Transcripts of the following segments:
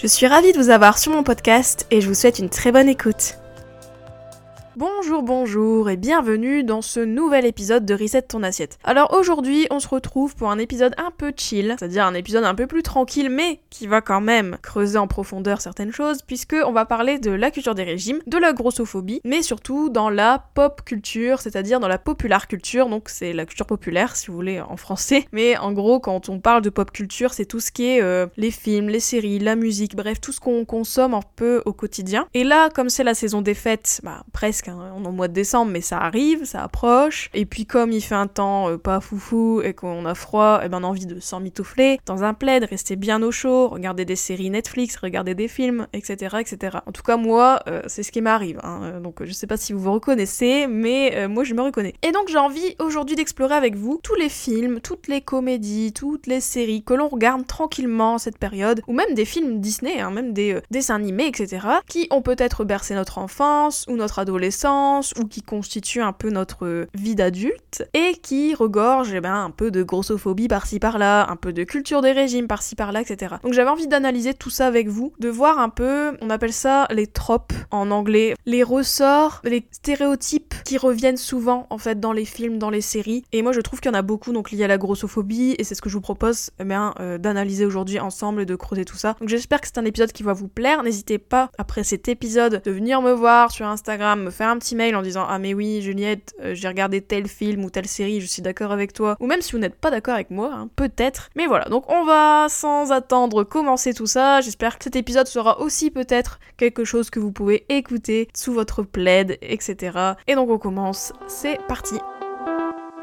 Je suis ravie de vous avoir sur mon podcast et je vous souhaite une très bonne écoute. Bonjour, bonjour et bienvenue dans ce nouvel épisode de Reset ton assiette. Alors aujourd'hui, on se retrouve pour un épisode un peu chill, c'est-à-dire un épisode un peu plus tranquille, mais qui va quand même creuser en profondeur certaines choses, puisque on va parler de la culture des régimes, de la grossophobie, mais surtout dans la pop culture, c'est-à-dire dans la popular culture, donc c'est la culture populaire si vous voulez en français. Mais en gros, quand on parle de pop culture, c'est tout ce qui est euh, les films, les séries, la musique, bref, tout ce qu'on consomme un peu au quotidien. Et là, comme c'est la saison des fêtes, bah presque Hein. on est au mois de décembre, mais ça arrive, ça approche. Et puis comme il fait un temps euh, pas foufou et qu'on a froid, et eh ben on a envie de s'emmitoufler dans un plaid, rester bien au chaud, regarder des séries Netflix, regarder des films, etc. etc. En tout cas, moi, euh, c'est ce qui m'arrive. Hein. Euh, donc je sais pas si vous vous reconnaissez, mais moi je me reconnais. Et donc j'ai envie aujourd'hui d'explorer avec vous tous les films, toutes les comédies, toutes les séries que l'on regarde tranquillement cette période, ou même des films Disney, hein, même des dessins animés, etc., qui ont peut-être bercé notre enfance ou notre adolescence ou qui constitue un peu notre vie d'adulte et qui regorge eh ben, un peu de grossophobie par-ci par-là, un peu de culture des régimes par-ci par-là, etc. Donc j'avais envie d'analyser tout ça avec vous, de voir un peu, on appelle ça les tropes en anglais, les ressorts, les stéréotypes qui reviennent souvent en fait dans les films, dans les séries. Et moi je trouve qu'il y en a beaucoup donc liés à la grossophobie et c'est ce que je vous propose eh euh, d'analyser aujourd'hui ensemble et de creuser tout ça. Donc j'espère que c'est un épisode qui va vous plaire. N'hésitez pas après cet épisode de venir me voir sur Instagram, un petit mail en disant Ah, mais oui, Juliette, euh, j'ai regardé tel film ou telle série, je suis d'accord avec toi. Ou même si vous n'êtes pas d'accord avec moi, hein, peut-être. Mais voilà, donc on va sans attendre commencer tout ça. J'espère que cet épisode sera aussi peut-être quelque chose que vous pouvez écouter sous votre plaid, etc. Et donc on commence, c'est parti.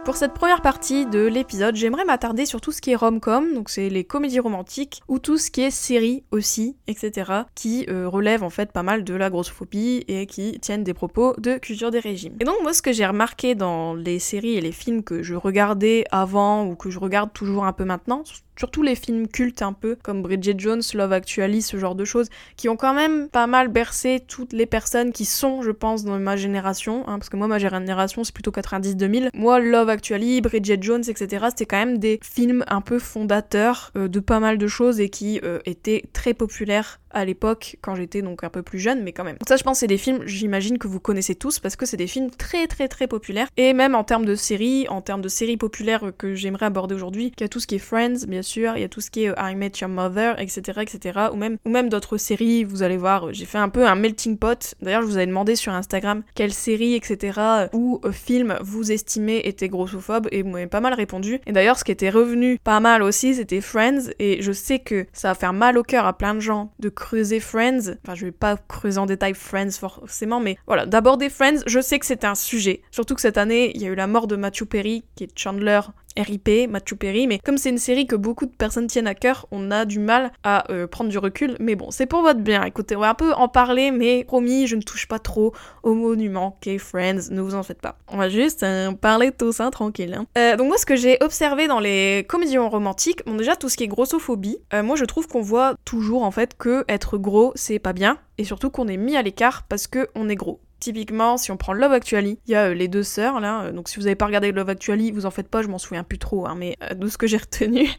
Pour cette première partie de l'épisode, j'aimerais m'attarder sur tout ce qui est rom-com, donc c'est les comédies romantiques, ou tout ce qui est série aussi, etc., qui euh, relèvent en fait pas mal de la grossophobie et qui tiennent des propos de culture des régimes. Et donc moi ce que j'ai remarqué dans les séries et les films que je regardais avant ou que je regarde toujours un peu maintenant, surtout les films cultes un peu, comme Bridget Jones, Love Actually, ce genre de choses, qui ont quand même pas mal bercé toutes les personnes qui sont, je pense, dans ma génération, hein, parce que moi, ma génération, c'est plutôt 90-2000. Moi, Love Actually, Bridget Jones, etc., c'était quand même des films un peu fondateurs euh, de pas mal de choses et qui euh, étaient très populaires à l'époque quand j'étais donc un peu plus jeune, mais quand même. ça, je pense, c'est des films, j'imagine que vous connaissez tous parce que c'est des films très très très populaires. Et même en termes de séries, en termes de séries populaires que j'aimerais aborder aujourd'hui, il y a tout ce qui est Friends, bien sûr, il y a tout ce qui est euh, I Met Your Mother, etc., etc. Ou même, ou même d'autres séries, vous allez voir, j'ai fait un peu un melting pot. D'ailleurs, je vous avais demandé sur Instagram quelle série, etc., ou euh, film vous estimez était grossophobe, et m'avez pas mal répondu. Et d'ailleurs, ce qui était revenu pas mal aussi, c'était Friends, et je sais que ça va faire mal au cœur à plein de gens de creuser Friends. Enfin, je vais pas creuser en détail Friends forcément, mais voilà, d'aborder Friends, je sais que c'est un sujet. Surtout que cette année, il y a eu la mort de Matthew Perry, qui est Chandler RIP, Matthew Perry, mais comme c'est une série que beaucoup de personnes tiennent à cœur, on a du mal à euh, prendre du recul, mais bon, c'est pour votre bien. Écoutez, on va un peu en parler, mais promis, je ne touche pas trop au monument qu'est Friends, ne vous en faites pas. On va juste euh, parler de tout ça tranquille. Hein. Euh, donc moi, ce que j'ai observé dans les comédies romantiques, bon déjà, tout ce qui est grossophobie, moi je trouve qu'on voit toujours en fait que être gros, c'est pas bien, et surtout qu'on est mis à l'écart parce que on est gros. Typiquement, si on prend Love Actually, il y a euh, les deux sœurs là. Euh, donc si vous n'avez pas regardé Love Actually, vous en faites pas, je m'en souviens plus trop. Hein, mais euh, de ce que j'ai retenu,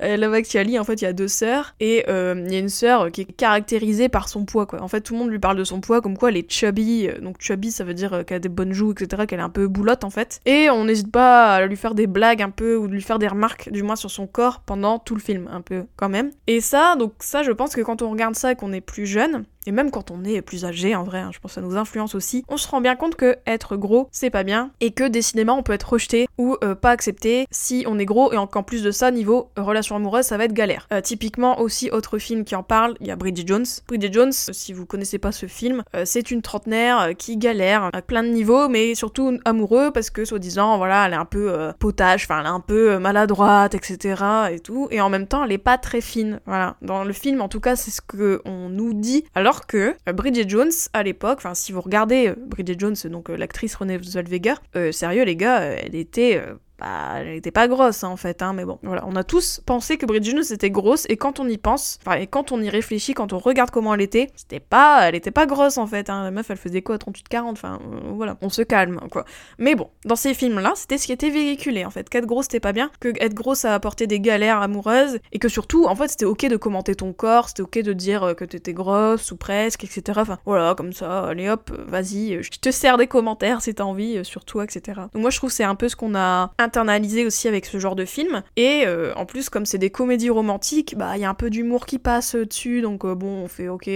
Love Actually, en fait, il y a deux sœurs et il y a une sœur qui est caractérisée par son poids. Quoi. En fait, tout le monde lui parle de son poids, comme quoi elle est chubby. donc chubby, ça veut dire qu'elle a des bonnes joues, etc. Qu'elle est un peu boulotte en fait. Et on n'hésite pas à lui faire des blagues un peu ou de lui faire des remarques, du moins sur son corps pendant tout le film, un peu quand même. Et ça, donc ça, je pense que quand on regarde ça et qu'on est plus jeune, et même quand on est plus âgé, en vrai, hein, je pense que ça nous influence aussi, on se rend bien compte que être gros, c'est pas bien, et que décidément, on peut être rejeté ou euh, pas accepté si on est gros, et qu'en plus de ça, niveau relation amoureuse, ça va être galère. Euh, typiquement, aussi, autre film qui en parle, il y a Bridget Jones. Bridget Jones, si vous connaissez pas ce film, euh, c'est une trentenaire qui galère à plein de niveaux, mais surtout amoureux, parce que, soi-disant, voilà, elle est un peu potage, enfin, elle est un peu maladroite, etc., et tout, et en même temps, elle est pas très fine, voilà. Dans le film, en tout cas, c'est ce que on nous dit, alors Que euh, Bridget Jones, à l'époque, enfin si vous regardez euh, Bridget Jones, donc euh, l'actrice Renée Zellweger, sérieux les gars, elle était bah, elle était pas grosse hein, en fait, hein, mais bon, voilà. On a tous pensé que Bridget Jones était grosse, et quand on y pense, enfin, et quand on y réfléchit, quand on regarde comment elle était, c'était pas, elle était pas grosse en fait, hein. La meuf, elle faisait quoi, 38-40, enfin, euh, voilà, on se calme, quoi. Mais bon, dans ces films-là, c'était ce qui était véhiculé, en fait. Qu'être grosse, c'était pas bien, que être grosse, ça apportait des galères amoureuses, et que surtout, en fait, c'était ok de commenter ton corps, c'était ok de dire euh, que t'étais grosse, ou presque, etc. Enfin, voilà, comme ça, allez hop, vas-y, je te sers des commentaires si t'as envie euh, sur toi, etc. Donc moi, je trouve c'est un peu ce qu'on a internalisé aussi avec ce genre de film. Et euh, en plus, comme c'est des comédies romantiques, bah il y a un peu d'humour qui passe euh, dessus, donc euh, bon, on fait ok,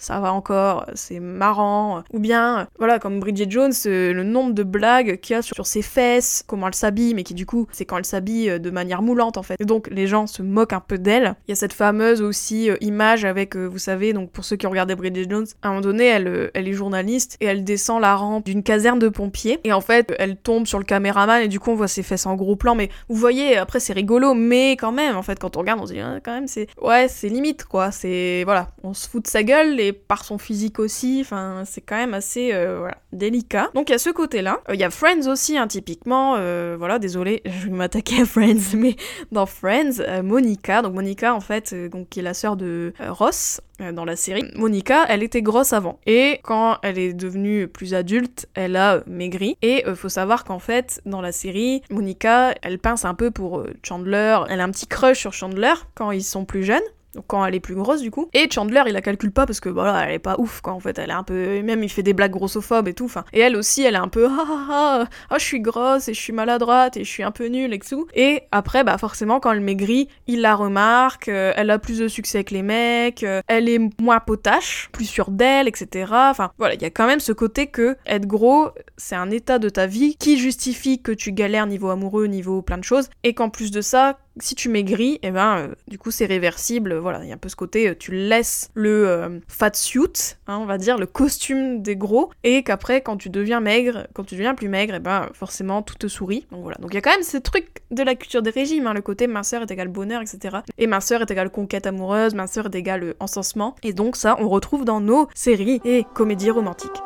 ça va encore, c'est marrant. Ou bien, voilà, comme Bridget Jones, euh, le nombre de blagues qu'il y a sur, ses fesses, comment elle s'habille, mais qui du coup, c'est quand elle s'habille euh, de manière moulante en fait. Et donc les gens se moquent un peu d'elle. Il y a cette fameuse aussi euh, image avec, vous savez, donc pour ceux qui ont regardé Bridget Jones, à un moment donné, elle, elle est journaliste et elle descend la rampe d'une caserne de pompiers. Et en fait, elle tombe sur le caméraman et du coup, on voit ses fesses en gros plan. Mais vous voyez, après, c'est rigolo, mais quand même, en fait, quand on regarde, on se dit, Ah, quand même, c'est. Ouais, c'est limite, quoi. C'est. Voilà, on se fout de sa gueule par son physique aussi. Enfin, c'est quand même assez. euh, délicat. Donc, il y a ce côté-là. Euh, Il y a Friends aussi, hein, typiquement. euh, voilà, désolé, je vais m'attaquer à Friends, mais dans Friends, Monica, donc Monica, en fait, donc, qui est la sœur de Ross dans la série. Monica, elle était grosse avant. Et quand elle est devenue plus adulte, elle a maigri. Et faut savoir qu'en fait, dans la série, Monica, elle pince un peu pour Chandler. Elle a un petit crush sur Chandler quand ils sont plus jeunes. Donc quand elle est plus grosse du coup. Et Chandler il la calcule pas parce que voilà elle est pas ouf quoi en fait elle est un peu même il fait des blagues grossophobes et tout. Et elle aussi elle est un peu ah ah ah ah je suis grosse et je suis maladroite et je suis un peu nulle et tout. Et après bah forcément quand elle maigrit il la remarque, euh, elle a plus de succès avec les mecs, euh, elle est moins potache, plus sûre d'elle etc. Enfin voilà il y a quand même ce côté que être gros c'est un état de ta vie qui justifie que tu galères niveau amoureux niveau plein de choses et qu'en plus de ça si tu maigris, et ben euh, du coup c'est réversible, voilà, il y a un peu ce côté, euh, tu laisses le euh, fat suit, hein, on va dire, le costume des gros, et qu'après quand tu deviens maigre, quand tu deviens plus maigre, et ben forcément tout te sourit. Donc voilà, donc il y a quand même ces trucs de la culture des régimes, hein, le côté minceur est égal bonheur, etc. Et minceur est égal conquête amoureuse, minceur est égal encensement, et donc ça on retrouve dans nos séries et comédies romantiques.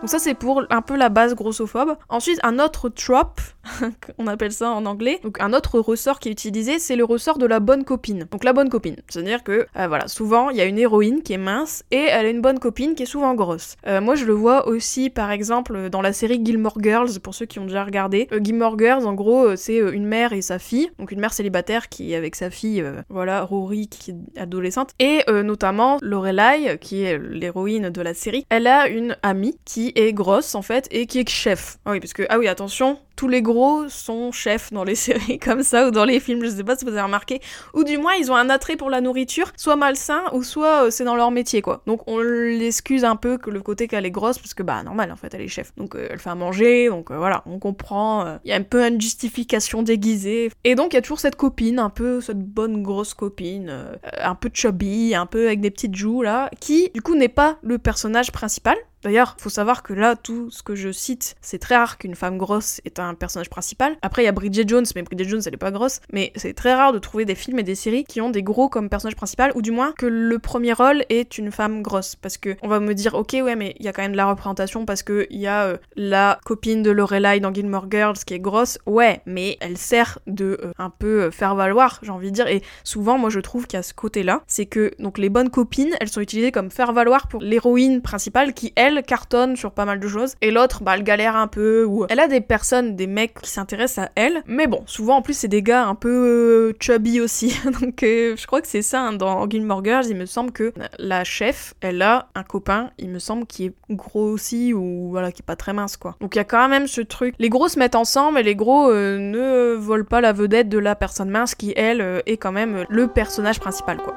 Donc ça c'est pour un peu la base grossophobe. Ensuite un autre trope, on appelle ça en anglais, donc un autre ressort qui est utilisé, c'est le ressort de la bonne copine. Donc la bonne copine, c'est-à-dire que euh, voilà, souvent il y a une héroïne qui est mince et elle a une bonne copine qui est souvent grosse. Euh, moi je le vois aussi par exemple dans la série Gilmore Girls pour ceux qui ont déjà regardé. Euh, Gilmore Girls en gros c'est une mère et sa fille, donc une mère célibataire qui est avec sa fille, voilà Rory qui est adolescente et notamment Lorelai qui est l'héroïne de la série. Elle a une amie qui est grosse en fait et qui est chef. Ah oui parce que ah oui attention tous les gros sont chefs dans les séries comme ça ou dans les films, je sais pas si vous avez remarqué, ou du moins ils ont un attrait pour la nourriture, soit malsain ou soit euh, c'est dans leur métier quoi. Donc on l'excuse un peu que le côté qu'elle est grosse parce que bah normal en fait elle est chef. Donc euh, elle fait à manger, donc euh, voilà, on comprend, il y a un peu une justification déguisée. Et donc il y a toujours cette copine, un peu cette bonne grosse copine, un peu chubby, un peu avec des petites joues là, qui du coup n'est pas le personnage principal, D'ailleurs, faut savoir que là, tout ce que je cite, c'est très rare qu'une femme grosse est un personnage principal. Après, il y a Bridget Jones, mais Bridget Jones, elle est pas grosse. Mais c'est très rare de trouver des films et des séries qui ont des gros comme personnage principal, ou du moins que le premier rôle est une femme grosse. Parce que on va me dire, ok, ouais, mais il y a quand même de la représentation parce que il y a euh, la copine de Lorelai dans Gilmore Girls qui est grosse. Ouais, mais elle sert de euh, un peu euh, faire valoir, j'ai envie de dire. Et souvent, moi, je trouve qu'il a ce côté-là, c'est que donc les bonnes copines, elles sont utilisées comme faire valoir pour l'héroïne principale qui elle cartonne sur pas mal de choses et l'autre bah elle galère un peu ou elle a des personnes des mecs qui s'intéressent à elle. Mais bon souvent en plus c'est des gars un peu euh, chubby aussi. Donc euh, je crois que c'est ça hein, dans Gilmore Girls il me semble que la chef elle a un copain il me semble qui est gros aussi ou voilà qui est pas très mince quoi. Donc il y a quand même ce truc. Les gros se mettent ensemble et les gros euh, ne volent pas la vedette de la personne mince qui elle est quand même le personnage principal quoi.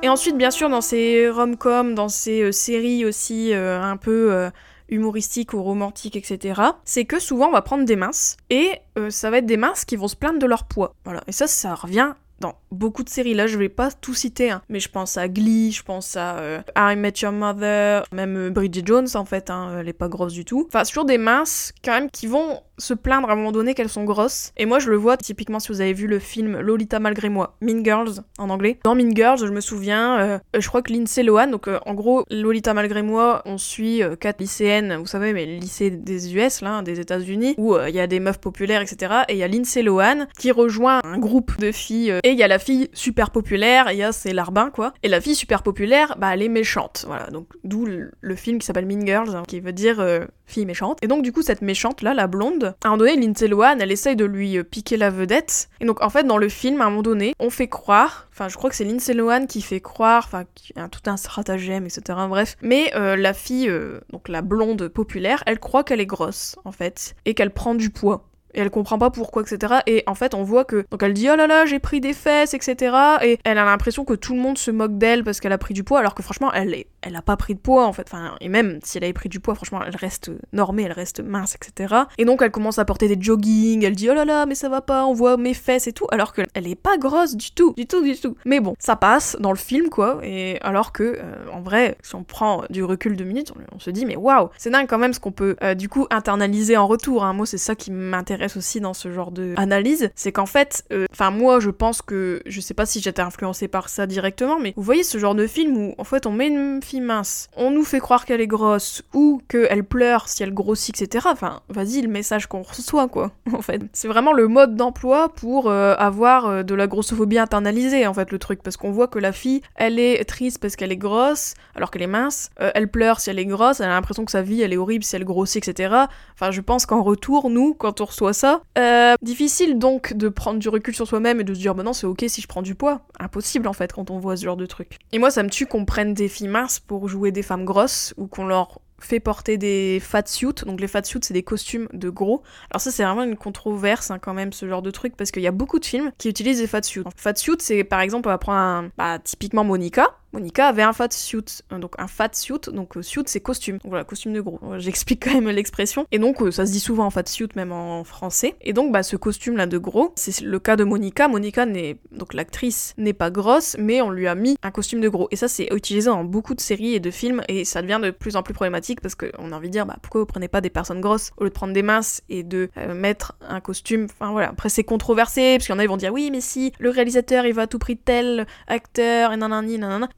Et ensuite, bien sûr, dans ces rom-coms, dans ces séries aussi un peu humoristiques ou romantiques, etc., c'est que souvent on va prendre des minces et euh, ça va être des minces qui vont se plaindre de leur poids. Voilà. Et ça, ça revient dans beaucoup de séries. Là, je vais pas tout citer, hein, mais je pense à Glee, je pense à euh, I Met Your Mother, même euh, Bridget Jones en fait, hein, elle est pas grosse du tout. Enfin, toujours des minces quand même qui vont se plaindre à un moment donné qu'elles sont grosses. Et moi, je le vois typiquement si vous avez vu le film Lolita malgré moi, Mean Girls en anglais. Dans Mean Girls, je me souviens, euh, je crois que Lindsay Lohan, donc euh, en gros, Lolita malgré moi, on suit euh, quatre lycéennes, vous savez, mais lycée des US, là, des États-Unis, où il y a des meufs populaires, etc. Et il y a Lindsay Lohan qui rejoint un groupe de filles. et il y a la fille super populaire, il y a c'est Larbin, quoi. Et la fille super populaire, bah, elle est méchante. Voilà, donc d'où le, film qui s'appelle Mean Girls, hein, qui veut dire fille méchante. Et donc du coup cette méchante là, la blonde, à un moment donné Lindsay Lohan, elle essaye de lui euh, piquer la vedette. Et donc en fait dans le film à un moment donné, on fait croire, enfin je crois que c'est Lindsay Lohan qui fait croire, enfin tout un stratagème, etc. Bref. Mais euh, la fille, euh, donc la blonde populaire, elle croit qu'elle est grosse en fait et qu'elle prend du poids et elle comprend pas pourquoi, etc. Et en fait, on voit que. Donc elle dit oh là là, j'ai pris des fesses, etc. Et elle a l'impression que tout le monde se moque d'elle parce qu'elle a pris du poids, alors que franchement, elle, est... elle a pas pris de poids en fait. Enfin, et même si elle avait pris du poids, franchement, elle reste normée, elle reste mince, etc. Et donc elle commence à porter des jogging, elle dit oh là là, mais ça va pas, on voit mes fesses et tout, alors qu'elle est pas grosse du tout, du tout, du tout. Mais bon, ça passe dans le film quoi. Et alors que, euh, en vrai, si on prend du recul de minutes, on, se dit mais waouh, c'est dingue quand même ce qu'on peut euh, du coup internaliser en retour. Hein. Moi, c'est ça qui m'intéresse aussi dans ce genre de analyse, c'est qu'en fait, euh, enfin moi je pense que, je sais pas si j'étais influencée par ça directement, mais vous voyez ce genre de film où en fait on met une fille mince, on nous fait croire qu'elle est grosse ou qu'elle pleure si elle grossit, etc. Enfin, vas-y le message qu'on reçoit quoi, en fait. C'est vraiment le mode d'emploi pour euh, avoir euh, de la grossophobie internalisée en fait le truc, parce qu'on voit que la fille, elle est triste parce qu'elle est grosse, alors qu'elle est mince, elle pleure si elle est grosse, elle a l'impression que sa vie elle est horrible si elle grossit, etc. Enfin, je pense qu'en retour, nous, quand on reçoit ça. Euh, difficile donc de prendre du recul sur soi-même et de se dire, bah non, c'est ok si je prends du poids. Impossible en fait quand on voit ce genre de truc. Et moi, ça me tue qu'on prenne des filles minces pour jouer des femmes grosses ou qu'on leur fait porter des fat suits. Donc les fat suits, c'est des costumes de gros. Alors ça, c'est vraiment une controverse hein, quand même, ce genre de truc, parce qu'il y a beaucoup de films qui utilisent des fat suits. Fat suits, c'est par exemple, on va prendre un, bah, typiquement Monica. Monica avait un fat suit, euh, donc un fat suit, donc euh, suit c'est costume, donc voilà, costume de gros. Euh, j'explique quand même l'expression. Et donc ça se dit souvent en fat suit, même en français. Et donc bah ce costume là de gros, c'est le cas de Monica. Monica n'est donc l'actrice n'est pas grosse, mais on lui a mis un costume de gros. Et ça c'est utilisé dans beaucoup de séries et de films, et ça devient de plus en plus problématique parce qu'on a envie de dire bah pourquoi vous prenez pas des personnes grosses au lieu de prendre des minces et de mettre un costume? Enfin voilà. Après c'est controversé parce qu'il y en a ils vont dire oui mais si le réalisateur il va à tout prix tel acteur et nanani nanana.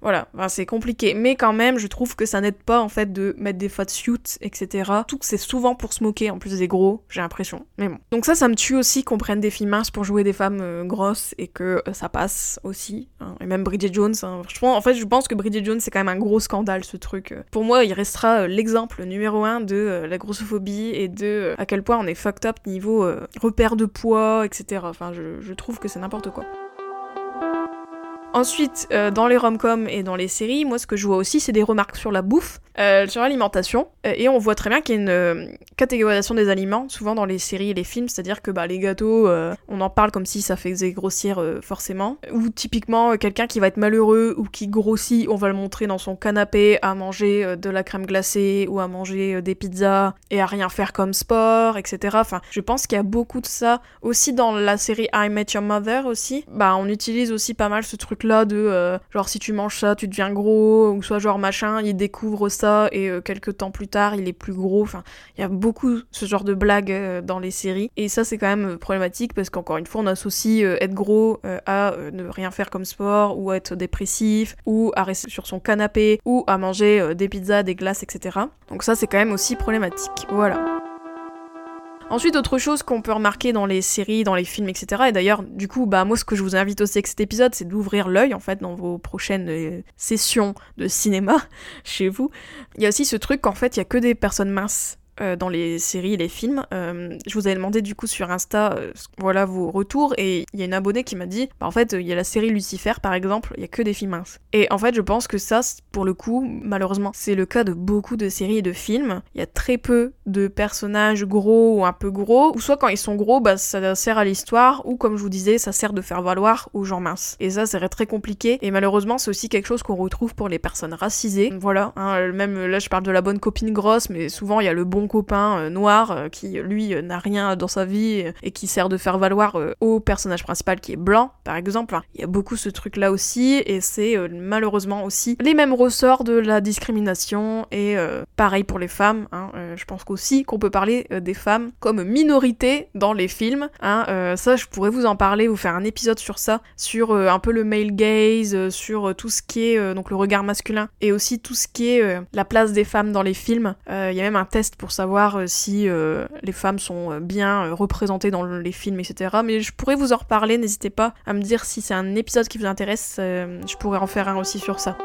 C'est compliqué. Mais quand même, je trouve que ça n'aide pas en fait de mettre des suits, etc. Tout que c'est souvent pour se moquer en plus des gros, j'ai l'impression. Mais bon. Donc ça, ça me tue aussi qu'on prenne des filles minces pour jouer des femmes euh, grosses et que euh, ça passe aussi. Hein. Et même Bridget Jones. Hein. en fait, je pense que Bridget Jones, c'est quand même un gros scandale ce truc. Pour moi, il restera euh, l'exemple numéro un de la grossophobie et de à quel point on est fucked up niveau repère de poids, etc. Enfin, je trouve que c'est n'importe quoi. Ensuite, euh, dans les rom-coms et dans les séries, moi ce que je vois aussi, c'est des remarques sur la bouffe, euh, sur l'alimentation, euh, et on voit très bien qu'il y a une catégorisation des aliments, souvent dans les séries et les films, c'est-à-dire que bah, les gâteaux, on en parle comme si ça faisait grossir forcément, ou typiquement quelqu'un qui va être malheureux ou qui grossit, on va le montrer dans son canapé à manger de la crème glacée ou à manger des pizzas et à rien faire comme sport, etc. Enfin, je pense qu'il y a beaucoup de ça aussi dans la série I Met Your Mother aussi. Bah, on utilise aussi pas mal ce truc là de euh, genre si tu manges ça tu deviens gros ou soit genre machin il découvre et euh, quelques temps plus tard il est plus gros. Enfin il y a beaucoup ce genre de blagues euh, dans les séries. Et ça c'est quand même problématique parce qu'encore une fois on associe être gros à ne rien faire comme sport ou à être dépressif ou à rester sur son canapé ou à manger des pizzas des glaces etc donc ça c'est quand même aussi problématique. Voilà Ensuite, autre chose qu'on peut remarquer dans les séries, dans les films, etc. Et d'ailleurs, du coup, bah moi, ce que je vous invite aussi avec cet épisode, c'est d'ouvrir l'œil en fait dans vos prochaines euh, sessions de cinéma chez vous. Il y a aussi ce truc qu'en fait, il y a que des personnes minces euh, dans les séries et les films. Euh, je vous avais demandé du coup sur Insta, euh, voilà vos retours, et il y a une abonnée qui m'a dit, bah, en fait, il y a la série Lucifer par exemple, il y a que des filles minces. Et en fait, je pense que ça, pour le coup, malheureusement, c'est le cas de beaucoup de séries et de films. Il y a très peu de personnages gros ou un peu gros, ou soit quand ils sont gros, bah ça sert à l'histoire, ou comme je vous disais, ça sert de faire valoir aux gens minces. Et ça, c'est très compliqué. Et malheureusement, c'est aussi quelque chose qu'on retrouve pour les personnes racisées. Voilà, hein, même là, je parle de la bonne copine grosse, mais souvent il y a le bon copain noir qui lui n'a rien dans sa vie et qui sert de faire valoir au personnage principal qui est blanc, par exemple. Il y a beaucoup ce truc-là aussi, et c'est malheureusement aussi les mêmes ressorts de la discrimination, et pareil pour les femmes. Hein, je pense qu'aussi qu'on peut parler des femmes comme minorité dans les films. Hein, ça, je pourrais vous en parler, vous faire un épisode sur ça, sur un peu le male gaze, sur tout ce qui est donc le regard masculin, et aussi tout ce qui est la place des femmes dans les films. Il y a même un test pour savoir si les femmes sont bien représentées dans les films, etc. Mais je pourrais vous en reparler, n'hésitez pas à me dire si c'est un épisode qui vous intéresse, euh, je pourrais en faire un aussi sur ça.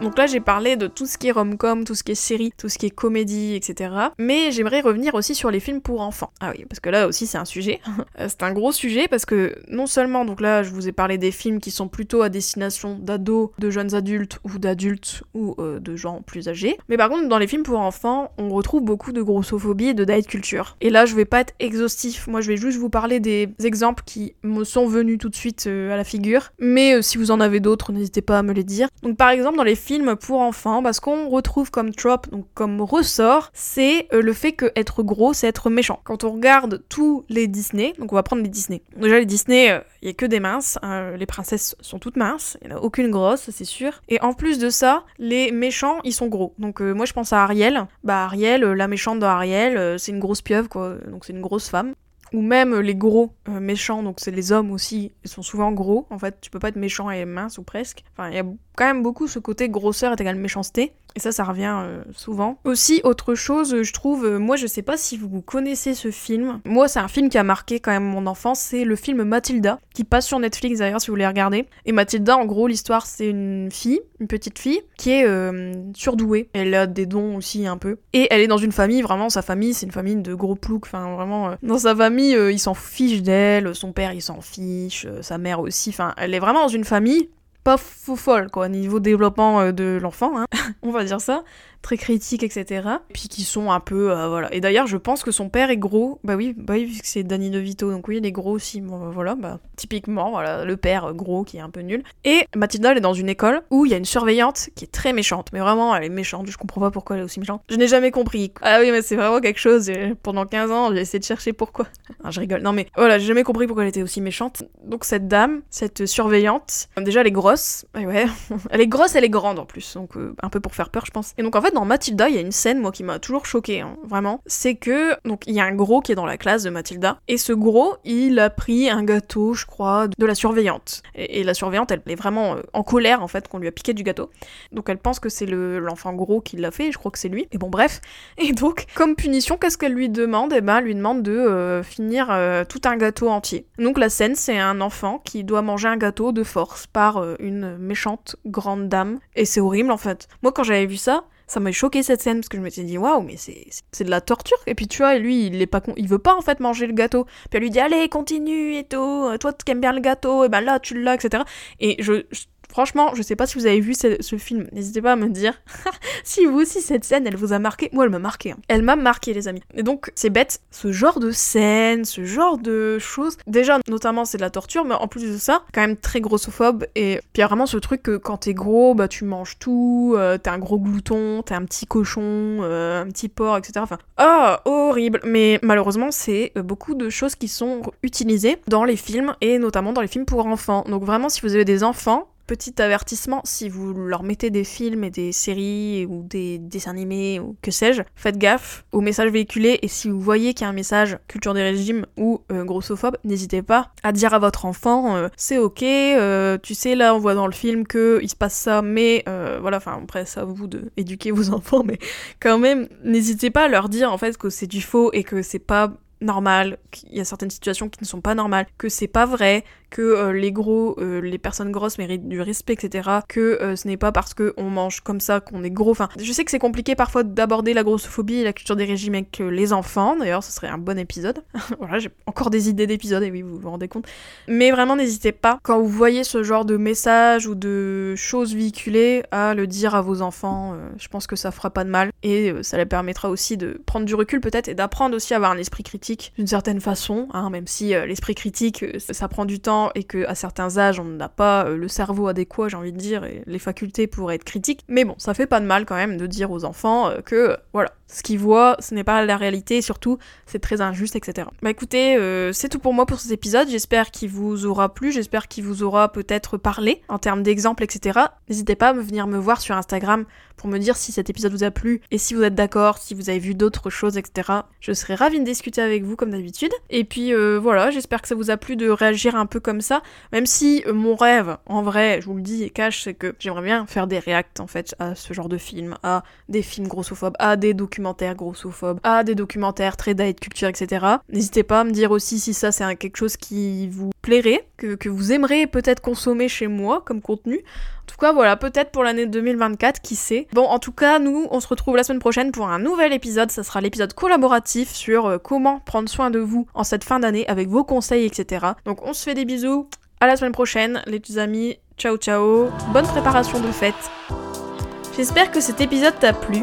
Donc là, j'ai parlé de tout ce qui est rom-com, tout ce qui est série, tout ce qui est comédie, etc. Mais j'aimerais revenir aussi sur les films pour enfants. Ah oui, parce que là aussi, c'est un sujet. Euh, c'est un gros sujet parce que non seulement, donc là, je vous ai parlé des films qui sont plutôt à destination d'ados, de jeunes adultes ou d'adultes ou euh, de gens plus âgés. Mais par contre, dans les films pour enfants, on retrouve beaucoup de grossophobie et de diet culture. Et là, je vais pas être exhaustif. Moi, je vais juste vous parler des exemples qui me sont venus tout de suite euh, à la figure. Mais si vous en avez d'autres, n'hésitez pas à me les dire. Donc par exemple, dans les film pour enfants, parce qu'on retrouve comme trope, donc comme ressort, c'est euh, le fait que être gros, c'est être méchant. Quand on regarde tous les Disney, donc on va prendre les Disney. Déjà les Disney, il euh, y a que des minces, hein, les princesses sont toutes minces, il n'y en a aucune grosse, c'est sûr. Et en plus de ça, les méchants, ils sont gros. Donc euh, moi je pense à Ariel. Bah Ariel, la méchante de Ariel, c'est une grosse pieuvre quoi, donc c'est une grosse femme ou même les gros méchants, donc c'est les hommes aussi, ils sont souvent gros. En fait, tu peux pas être méchant et mince ou presque. Enfin, il y a quand même beaucoup ce côté grosseur est égal méchanceté. Et ça, ça revient euh, souvent. Aussi, autre chose, je trouve, euh, moi je sais pas si vous connaissez ce film. Moi, c'est un film qui a marqué quand même mon enfance. C'est le film Mathilda, qui passe sur Netflix d'ailleurs si vous voulez regarder. Et Mathilda, en gros, l'histoire, c'est une fille, une petite fille, qui est euh, surdouée. Elle a des dons aussi un peu. Et elle est dans une famille, vraiment, sa famille, c'est une famille de gros ploucs. Enfin, vraiment, dans sa famille, ils s'en fichent d'elle. Son père, il s'en fiche. sa mère aussi. Enfin, elle est vraiment dans une famille pas fou folle quoi, niveau développement euh, de l'enfant, hein. on va dire ça très critiques, etc. Puis qui sont un peu, euh, voilà. Et d'ailleurs, je pense que son père est gros. Bah oui, bah oui, c'est Danny DeVito, donc oui, il est gros aussi. Bon, bah voilà, bah typiquement, voilà, le père gros qui est un peu nul. Et Mathilda, elle est dans une école où il y a une surveillante qui est très méchante. Mais vraiment, elle est méchante. Je comprends pas pourquoi elle est aussi méchante. Je n'ai jamais compris. Ah oui, mais c'est vraiment quelque chose. Pendant 15 ans, j'ai essayé de chercher pourquoi. Je rigole. Non, mais voilà, j'ai jamais compris pourquoi elle était aussi méchante. Donc cette dame, cette surveillante, déjà elle est grosse. Ouais, ouais. elle est grosse, elle est grande en plus. Donc euh, un peu pour faire peur, je pense. Et donc en fait, dans Mathilda, il y a une scène, moi, qui m'a toujours choquée, hein, vraiment. C'est que, donc, il y a un gros qui est dans la classe de Mathilda, et ce gros, il a pris un gâteau, je crois, de la surveillante. Et, la surveillante, elle est vraiment euh, en colère, en fait, qu'on lui a piqué du gâteau. Donc, elle pense que c'est l'enfant gros qui l'a fait, et je crois que c'est lui. Et bon, bref. Et donc, comme punition, qu'est-ce qu'elle lui demande? Eh ben, elle lui demande de euh, finir euh, tout un gâteau entier. Donc, la scène, c'est un enfant qui doit manger un gâteau de force par une méchante grande dame. Et c'est horrible, en fait. Moi, quand j'avais vu ça, ça m'a choqué cette scène parce que je me suis dit waouh mais c'est de la torture. Et puis tu vois lui il est pas con il veut pas en fait manger le gâteau. Puis elle lui dit allez continue et tout toi tu aimes bien le gâteau et ben là tu l'as etc et je Franchement, je sais pas si vous avez vu ce, film, n'hésitez pas à me dire si vous aussi cette scène elle vous a marqué. Moi elle m'a marqué. Hein. Elle m'a marqué les amis. Et donc c'est bête, ce genre de scène, ce genre de choses. Déjà notamment c'est de la torture, mais en plus de ça, quand même très grossophobe. Et puis il y a vraiment ce truc que quand t'es gros, bah tu manges tout, euh, t'es un gros glouton, t'es un petit cochon, euh, un petit porc, etc. Enfin, oh horrible. Mais malheureusement c'est euh, beaucoup de choses qui sont utilisées dans les films et notamment dans les films pour enfants. Donc vraiment si vous avez des enfants, Petit avertissement, si vous leur mettez des films et des séries ou des dessins animés ou que sais-je, faites gaffe aux messages véhiculés et si vous voyez qu'il y a un message culture des régimes ou euh, grossophobe, n'hésitez pas à dire à votre enfant euh, c'est ok, euh, tu sais là on voit dans le film que il se passe ça, mais voilà, enfin après c'est à vous de éduquer vos enfants, mais quand même n'hésitez pas à leur dire en fait que c'est du faux et que c'est pas normal, qu'il y a certaines situations qui ne sont pas normales, que c'est pas vrai, que euh, les gros, euh, les personnes grosses méritent du respect, etc. Que euh, ce n'est pas parce qu'on mange comme ça qu'on est gros. Enfin, je sais que c'est compliqué parfois d'aborder la grossophobie et la culture des régimes avec les enfants. D'ailleurs, ce serait un bon épisode. voilà, j'ai encore des idées d'épisodes, et oui, vous vous rendez compte. Mais vraiment, n'hésitez pas, quand vous voyez ce genre de message ou de choses véhiculées, à le dire à vos enfants. je pense que ça fera pas de mal et ça leur permettra aussi de prendre du recul peut-être et d'apprendre aussi à avoir un esprit critique d'une certaine façon, hein, même si euh, l'esprit critique, euh, ça prend du temps et que à certains âges, on n'a pas le cerveau adéquat, j'ai envie de dire, et les facultés pour être critique. Mais bon, ça fait pas de mal quand même de dire aux enfants que, voilà, ce qu'ils voient, ce n'est pas la réalité, et surtout, c'est très injuste, etc. Bah écoutez, euh, c'est tout pour moi pour cet épisode. J'espère qu'il vous aura plu, j'espère qu'il vous aura peut-être parlé en termes d'exemples, etc. N'hésitez pas à venir me voir sur Instagram pour me dire si cet épisode vous a plu et si vous êtes d'accord, si vous avez vu d'autres choses, etc. Je serais ravie de discuter avec vous comme d'habitude. Et puis euh, voilà, j'espère que ça vous a plu de réagir un peu comme ça, même si euh, mon rêve, en vrai, je vous le dis et cache, c'est que j'aimerais bien faire des reacts en fait à ce genre de films, à des films grossophobes, à des documents documentaires grossophobes, à des documentaires très diet culture, etc. N'hésitez pas à me dire aussi si ça c'est quelque chose qui vous plairait, que, que vous aimeriez peut-être consommer chez moi comme contenu. En tout cas, voilà, peut-être pour l'année 2024, qui sait. Bon, en tout cas, nous, on se retrouve la semaine prochaine pour un nouvel épisode. Ça sera l'épisode collaboratif sur euh, comment prendre soin de vous en cette fin d'année avec vos conseils, etc. Donc, on se fait des bisous. À la semaine prochaine, les petits amis. Ciao, ciao. Bonne préparation de fête. J'espère que cet épisode t'a plu.